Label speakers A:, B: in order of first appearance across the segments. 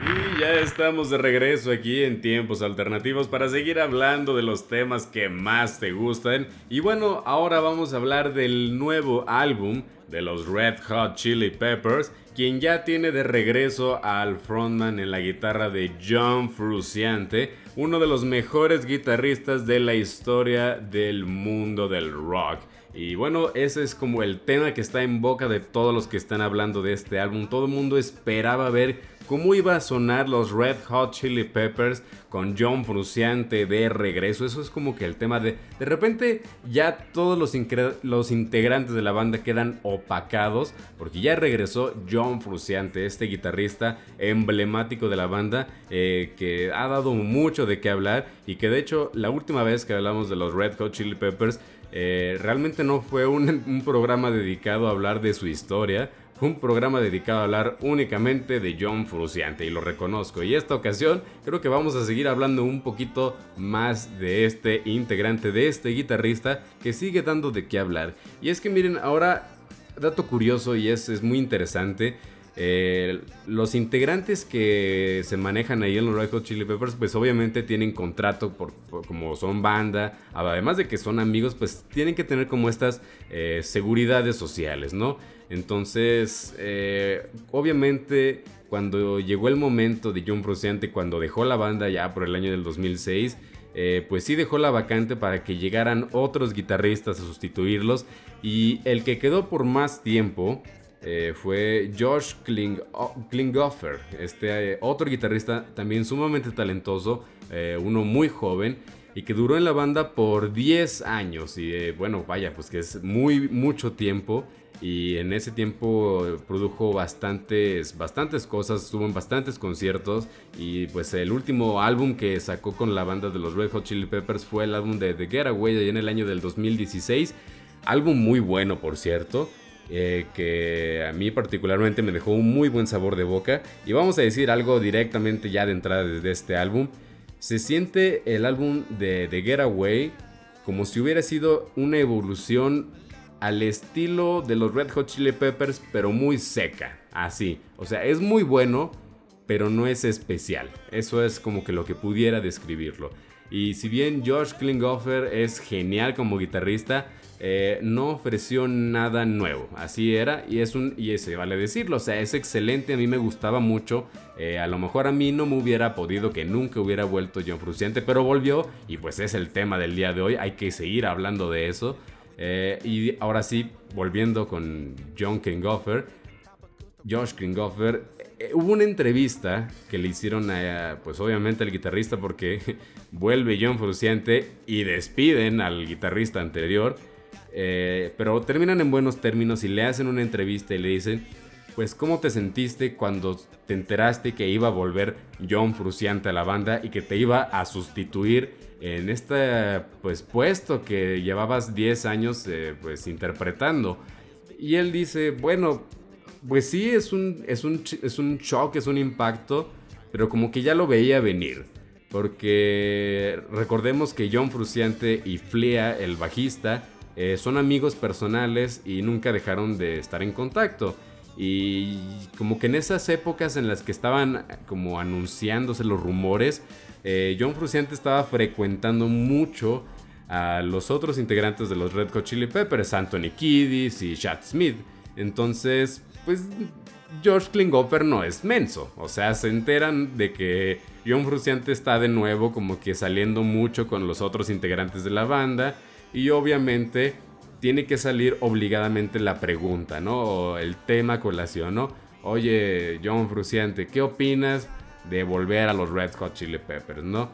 A: Y ya estamos de regreso aquí en tiempos alternativos para seguir hablando de los temas que más te gustan. Y bueno, ahora vamos a hablar del nuevo álbum de los Red Hot Chili Peppers, quien ya tiene de regreso al frontman en la guitarra de John Frusciante, uno de los mejores guitarristas de la historia del mundo del rock. Y bueno, ese es como el tema que está en boca de todos los que están hablando de este álbum. Todo el mundo esperaba ver cómo iba a sonar los Red Hot Chili Peppers con John Frusciante de regreso. Eso es como que el tema de... De repente ya todos los, los integrantes de la banda quedan opacados porque ya regresó John Frusciante, este guitarrista emblemático de la banda eh, que ha dado mucho de qué hablar y que de hecho la última vez que hablamos de los Red Hot Chili Peppers eh, realmente no fue un programa dedicado a hablar de su historia, un programa dedicado a hablar únicamente de John Frusciante y lo reconozco. Y esta ocasión creo que vamos a seguir hablando un poquito más de este integrante, de este guitarrista que sigue dando de qué hablar. Y es que miren, ahora, dato curioso y es, es muy interesante. Eh, los integrantes que se manejan ahí en los Red Hot Chili Peppers, pues obviamente tienen contrato por, como son banda, además de que son amigos, pues tienen que tener como estas eh, seguridades sociales, ¿no? Entonces, eh, obviamente, cuando llegó el momento de John Frusciante, cuando dejó la banda ya por el año del 2006, eh, pues sí dejó la vacante para que llegaran otros guitarristas a sustituirlos. Y el que quedó por más tiempo eh, fue Josh Klinghoffer, este otro guitarrista también sumamente talentoso, uno muy joven y que duró en la banda por 10 años. Y bueno, vaya, pues que es muy mucho tiempo y en ese tiempo produjo bastantes, bastantes cosas, estuvo en bastantes conciertos y pues el último álbum que sacó con la banda de los Red Hot Chili Peppers fue el álbum de The Getaway en el año del 2016, álbum muy bueno por cierto. Eh, que a mí particularmente me dejó un muy buen sabor de boca y vamos a decir algo directamente ya de entrada de este álbum se siente el álbum de The Getaway como si hubiera sido una evolución al estilo de los Red Hot Chili Peppers, pero muy seca, así. O sea, es muy bueno, pero no es especial. Eso es como que lo que pudiera describirlo. Y si bien Josh Klinghoffer es genial como guitarrista, eh, no ofreció nada nuevo. Así era y es un y ese vale decirlo, o sea, es excelente, a mí me gustaba mucho. Eh, a lo mejor a mí no me hubiera podido que nunca hubiera vuelto John Frusciante, pero volvió y pues es el tema del día de hoy, hay que seguir hablando de eso. Eh, y ahora sí, volviendo con John Kingoffer, Josh Kingoffer, eh, hubo una entrevista que le hicieron a, pues obviamente al guitarrista porque vuelve John Frusciante y despiden al guitarrista anterior, eh, pero terminan en buenos términos y le hacen una entrevista y le dicen, pues cómo te sentiste cuando te enteraste que iba a volver John Frusciante a la banda y que te iba a sustituir en este pues, puesto que llevabas 10 años eh, pues, interpretando. Y él dice, bueno, pues sí, es un, es, un, es un shock, es un impacto, pero como que ya lo veía venir. Porque recordemos que John Fruciante y Flea, el bajista, eh, son amigos personales y nunca dejaron de estar en contacto. Y como que en esas épocas en las que estaban como anunciándose los rumores, eh, John Frusciante estaba frecuentando mucho a los otros integrantes de los Red Hot Chili Peppers, Anthony Kiddis y Chad Smith. Entonces, pues George Klinghoffer no es menso. O sea, se enteran de que John Frusciante está de nuevo como que saliendo mucho con los otros integrantes de la banda. Y obviamente tiene que salir obligadamente la pregunta, ¿no? O el tema colación, ¿no? Oye, John Frusciante, ¿qué opinas de volver a los Red Hot Chili Peppers, ¿no?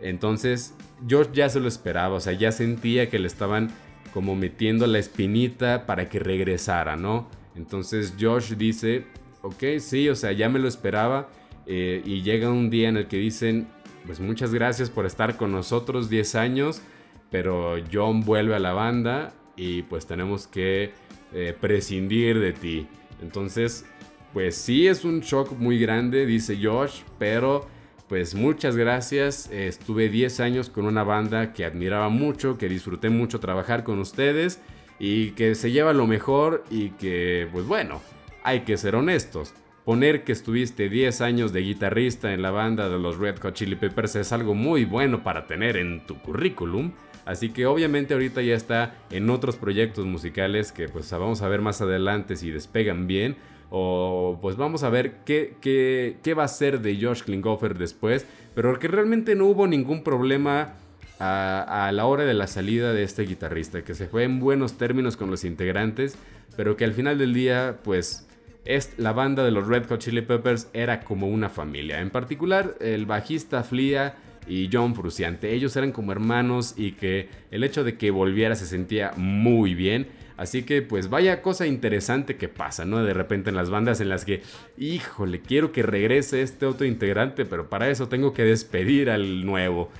A: Entonces, George ya se lo esperaba, o sea, ya sentía que le estaban como metiendo la espinita para que regresara, ¿no? Entonces Josh dice, ok, sí, o sea, ya me lo esperaba. Eh, y llega un día en el que dicen, pues muchas gracias por estar con nosotros 10 años, pero John vuelve a la banda y pues tenemos que eh, prescindir de ti. Entonces, pues sí es un shock muy grande, dice Josh, pero pues muchas gracias. Estuve 10 años con una banda que admiraba mucho, que disfruté mucho trabajar con ustedes y que se lleva lo mejor y que pues bueno, hay que ser honestos. poner que estuviste 10 años de guitarrista en la banda de los Red Hot Chili Peppers es algo muy bueno para tener en tu currículum. Así que obviamente ahorita ya está en otros proyectos musicales que pues vamos a ver más adelante si despegan bien. O pues vamos a ver qué, qué, va a ser de Josh Klinghoffer después. Pero que realmente no hubo ningún problema a, a, la hora de la salida de este guitarrista. Que se fue en buenos términos con los integrantes. Pero que al final del día pues es, la banda de los Red Hot Chili Peppers era como una familia. En particular, el bajista Flia y John Fruciante. Ellos eran como hermanos y que el hecho de que volviera se sentía muy bien. Así que pues vaya cosa interesante que pasa, ¿no? De repente en las bandas en las que, híjole, quiero que regrese este otro integrante, pero para eso tengo que despedir al nuevo.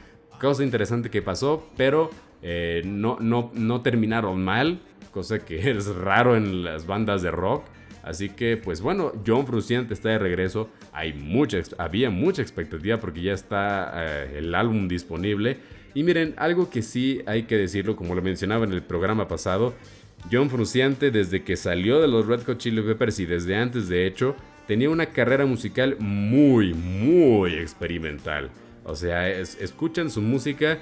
A: Cosa interesante que pasó, pero eh, no, no, no terminaron mal, cosa que es raro en las bandas de rock. Así que, pues bueno, John Frusciante está de regreso. Hay mucha, había mucha expectativa porque ya está eh, el álbum disponible. Y miren, algo que sí hay que decirlo, como lo mencionaba en el programa pasado, John Frusciante desde que salió de los Red Hot Chili Peppers y desde antes de hecho, tenía una carrera musical muy, muy experimental. O sea, escuchan su música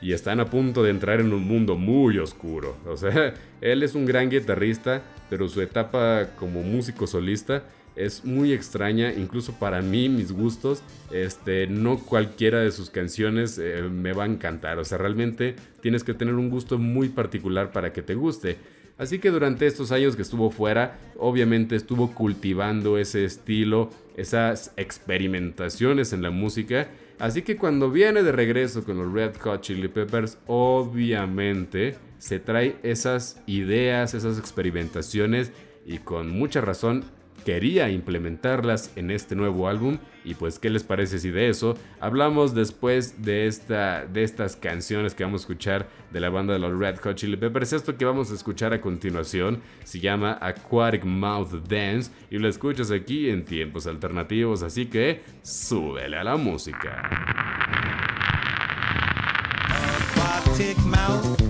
A: y están a punto de entrar en un mundo muy oscuro. O sea, él es un gran guitarrista, pero su etapa como músico solista es muy extraña, incluso para mí, mis gustos, este, no cualquiera de sus canciones eh, me va a encantar, o sea, realmente tienes que tener un gusto muy particular para que te guste. Así que durante estos años que estuvo fuera, obviamente estuvo cultivando ese estilo, esas experimentaciones en la música. Así que cuando viene de regreso con los Red Hot Chili Peppers, obviamente se trae esas ideas, esas experimentaciones y con mucha razón quería implementarlas en este nuevo álbum y pues qué les parece si de eso hablamos después de, esta, de estas canciones que vamos a escuchar de la banda de los Red Hot Chili Peppers. Esto que vamos a escuchar a continuación se llama Aquatic Mouth Dance y lo escuchas aquí en tiempos alternativos, así que súbele a la música. Aquatic Mouth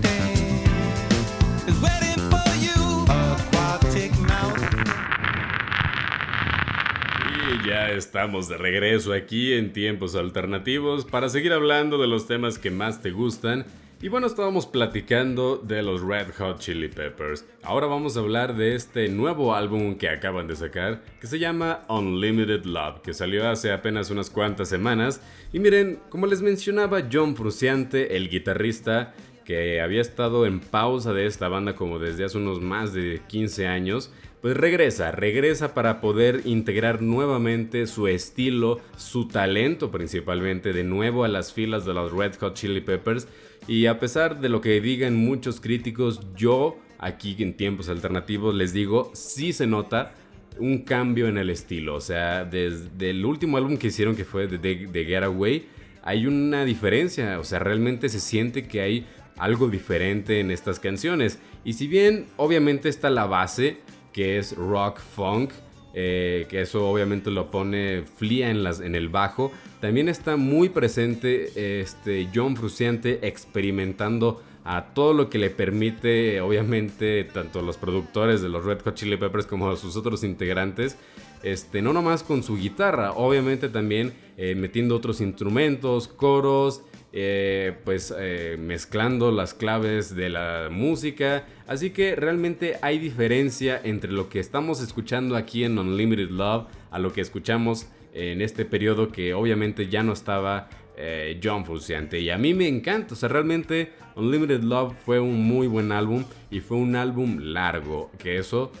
A: estamos de regreso aquí en tiempos alternativos para seguir hablando de los temas que más te gustan. Y bueno, estábamos platicando de los Red Hot Chili Peppers. Ahora vamos a hablar de este nuevo álbum que acaban de sacar, que se llama Unlimited Love, que salió hace apenas unas cuantas semanas. Y miren, como les mencionaba John Fruciante, el guitarrista, que había estado en pausa de esta banda como desde hace unos más de 15 años, pues regresa, regresa para poder integrar nuevamente su estilo, su talento principalmente de nuevo a las filas de los Red Hot Chili Peppers. Y a pesar de lo que digan muchos críticos, yo aquí en tiempos alternativos les digo, sí se nota un cambio en el estilo. O sea, desde el último álbum que hicieron que fue de, The Getaway, hay una diferencia. O sea, realmente se siente que hay algo diferente en estas canciones. Y si bien obviamente está la base, que es rock funk. Eh, que eso obviamente lo pone Flia en, las, en el bajo. También está muy presente este John Fruciante experimentando a todo lo que le permite, obviamente, tanto los productores de los Red Hot Chili Peppers como sus otros integrantes. Este, no nomás con su guitarra, obviamente también eh, metiendo otros instrumentos, coros, eh, pues eh, mezclando las claves de la música. Así que realmente hay diferencia entre lo que estamos escuchando aquí en Unlimited Love a lo que escuchamos en este periodo que obviamente ya no estaba eh, John Frusciante. Y a mí me encanta, o sea, realmente Unlimited Love fue un muy buen álbum y fue un álbum largo, que eso...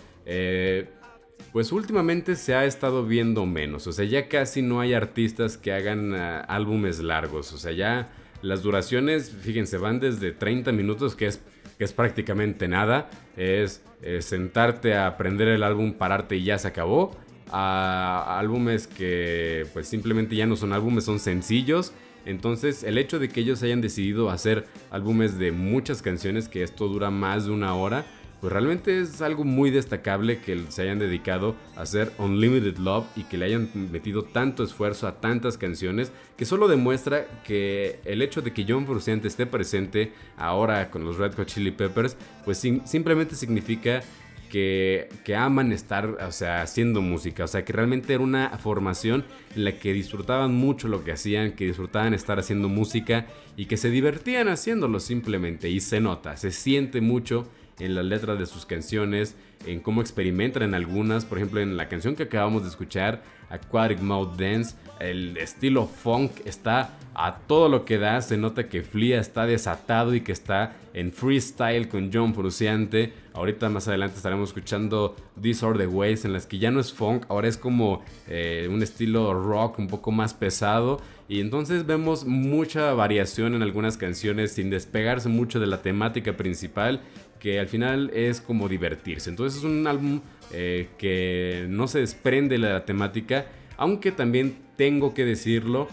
A: pues últimamente se ha estado viendo menos, o sea, ya casi no hay artistas que hagan álbumes largos, o sea, ya las duraciones, fíjense, van desde 30 minutos, que es, que es prácticamente nada. Es, sentarte a aprender el álbum, pararte y ya se acabó. A, álbumes que pues simplemente ya no son álbumes, son sencillos. Entonces el hecho de que ellos hayan decidido hacer álbumes de muchas canciones, que esto dura más de una hora, pues realmente es algo muy destacable que se hayan dedicado a hacer Unlimited Love y que le hayan metido tanto esfuerzo a tantas canciones que solo demuestra que el hecho de que John Frusciante esté presente ahora con los Red Hot Chili Peppers pues simplemente significa que, que, aman estar, o sea, haciendo música. O sea, que realmente era una formación en la que disfrutaban mucho lo que hacían, que disfrutaban estar haciendo música y que se divertían haciéndolo simplemente. Y se nota, se siente mucho en las letras de sus canciones, en cómo experimentan en algunas. Por ejemplo, en la canción que acabamos de escuchar, Aquatic Mouth Dance, el estilo funk está a todo lo que da. Se nota que Flia está desatado y que está en freestyle con John Fruciante. Ahorita más adelante estaremos escuchando These Are Ways en las que ya no es funk, ahora es como eh, un estilo rock un poco más pesado. Y entonces vemos mucha variación en algunas canciones sin despegarse mucho de la temática principal que al final es como divertirse. Entonces es un álbum eh, que no se desprende de la temática, aunque también tengo que decirlo,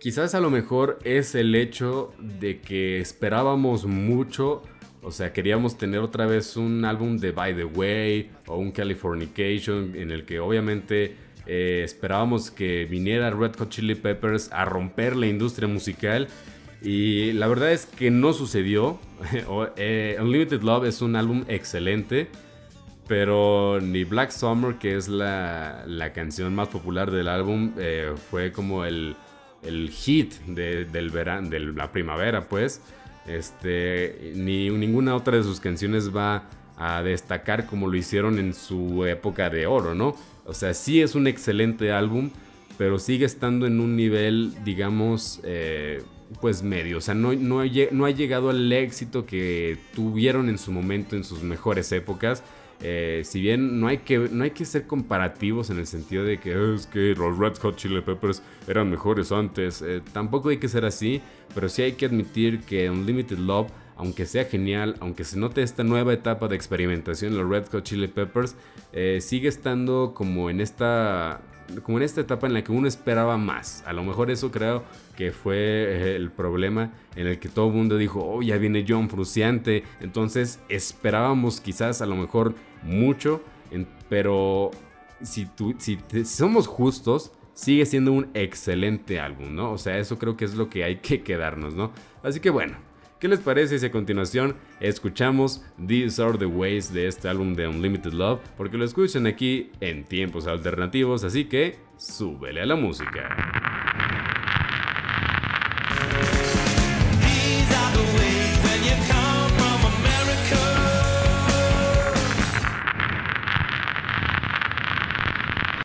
A: quizás a lo mejor es el hecho de que esperábamos mucho, o sea, queríamos tener otra vez un álbum de By the Way o un Californication en el que obviamente eh, esperábamos que viniera Red Hot Chili Peppers a romper la industria musical y la verdad es que no sucedió. Eh, Unlimited Love es un álbum excelente. Pero ni Black Summer, que es la, canción más popular del álbum, eh, fue como el, hit del verano, de la primavera, pues. Este, ni ninguna otra de sus canciones va a destacar como lo hicieron en su época de oro, ¿no? O sea, sí es un excelente álbum, pero sigue estando en un nivel, digamos, eh, pues medio. O sea, no, no, no, ha llegado al éxito que tuvieron en su momento, en sus mejores épocas. Eh, si bien no hay, que, no hay que ser comparativos en el sentido de que es que los Red Hot Chili Peppers eran mejores antes, eh, tampoco hay que ser así, pero sí hay que admitir que Unlimited Love, aunque sea genial, aunque se note esta nueva etapa de experimentación en los Red Hot Chili Peppers, eh, sigue estando como en esta como en esta etapa en la que uno esperaba más. A lo mejor eso creo que fue eh, el problema en el que todo el mundo dijo, oh, ya viene John Fruciante. Entonces esperábamos quizás a lo mejor mucho, pero si, si somos justos, sigue siendo un excelente álbum, ¿no? O sea, eso creo que es lo que hay que quedarnos, ¿no? Así que bueno, ¿Qué les parece si a continuación escuchamos These Are the Ways de este álbum de Unlimited Love? Porque lo escuchan aquí en tiempos alternativos, así que súbele a la música.